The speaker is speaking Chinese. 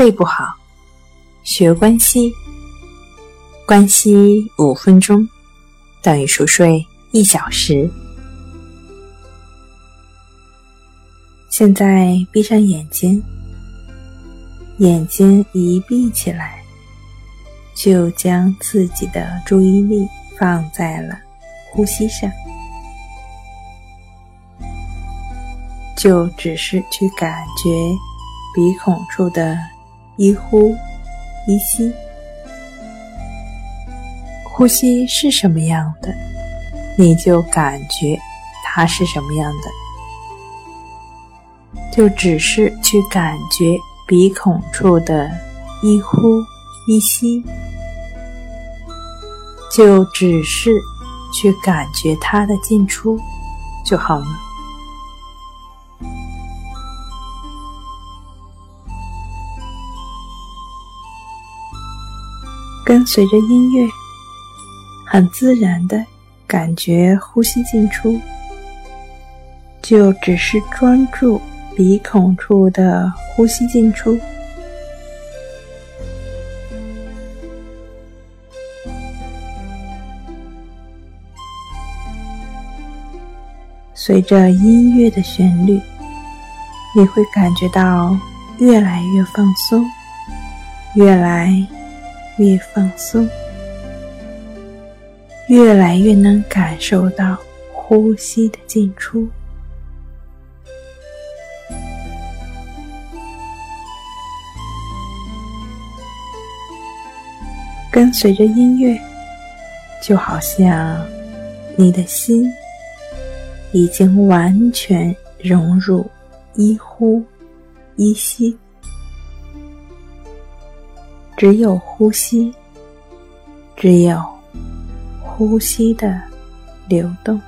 睡不好，学关西，关西五分钟等于熟睡一小时。现在闭上眼睛，眼睛一闭起来，就将自己的注意力放在了呼吸上。就只是去感觉鼻孔处的一呼一吸，呼吸是什么样的，你就感觉它是什么样的。就只是去感觉鼻孔处的一呼一吸，就只是去感觉它的进出就好了。跟随着音乐，很自然的感觉呼吸进出，就只是专注鼻孔处的呼吸进出。随着音乐的旋律，你会感觉到越来越放松，越来。越放松，越来越能感受到呼吸的进出。跟随着音乐，就好像你的心已经完全融入一呼一吸。只有呼吸，只有呼吸的流动。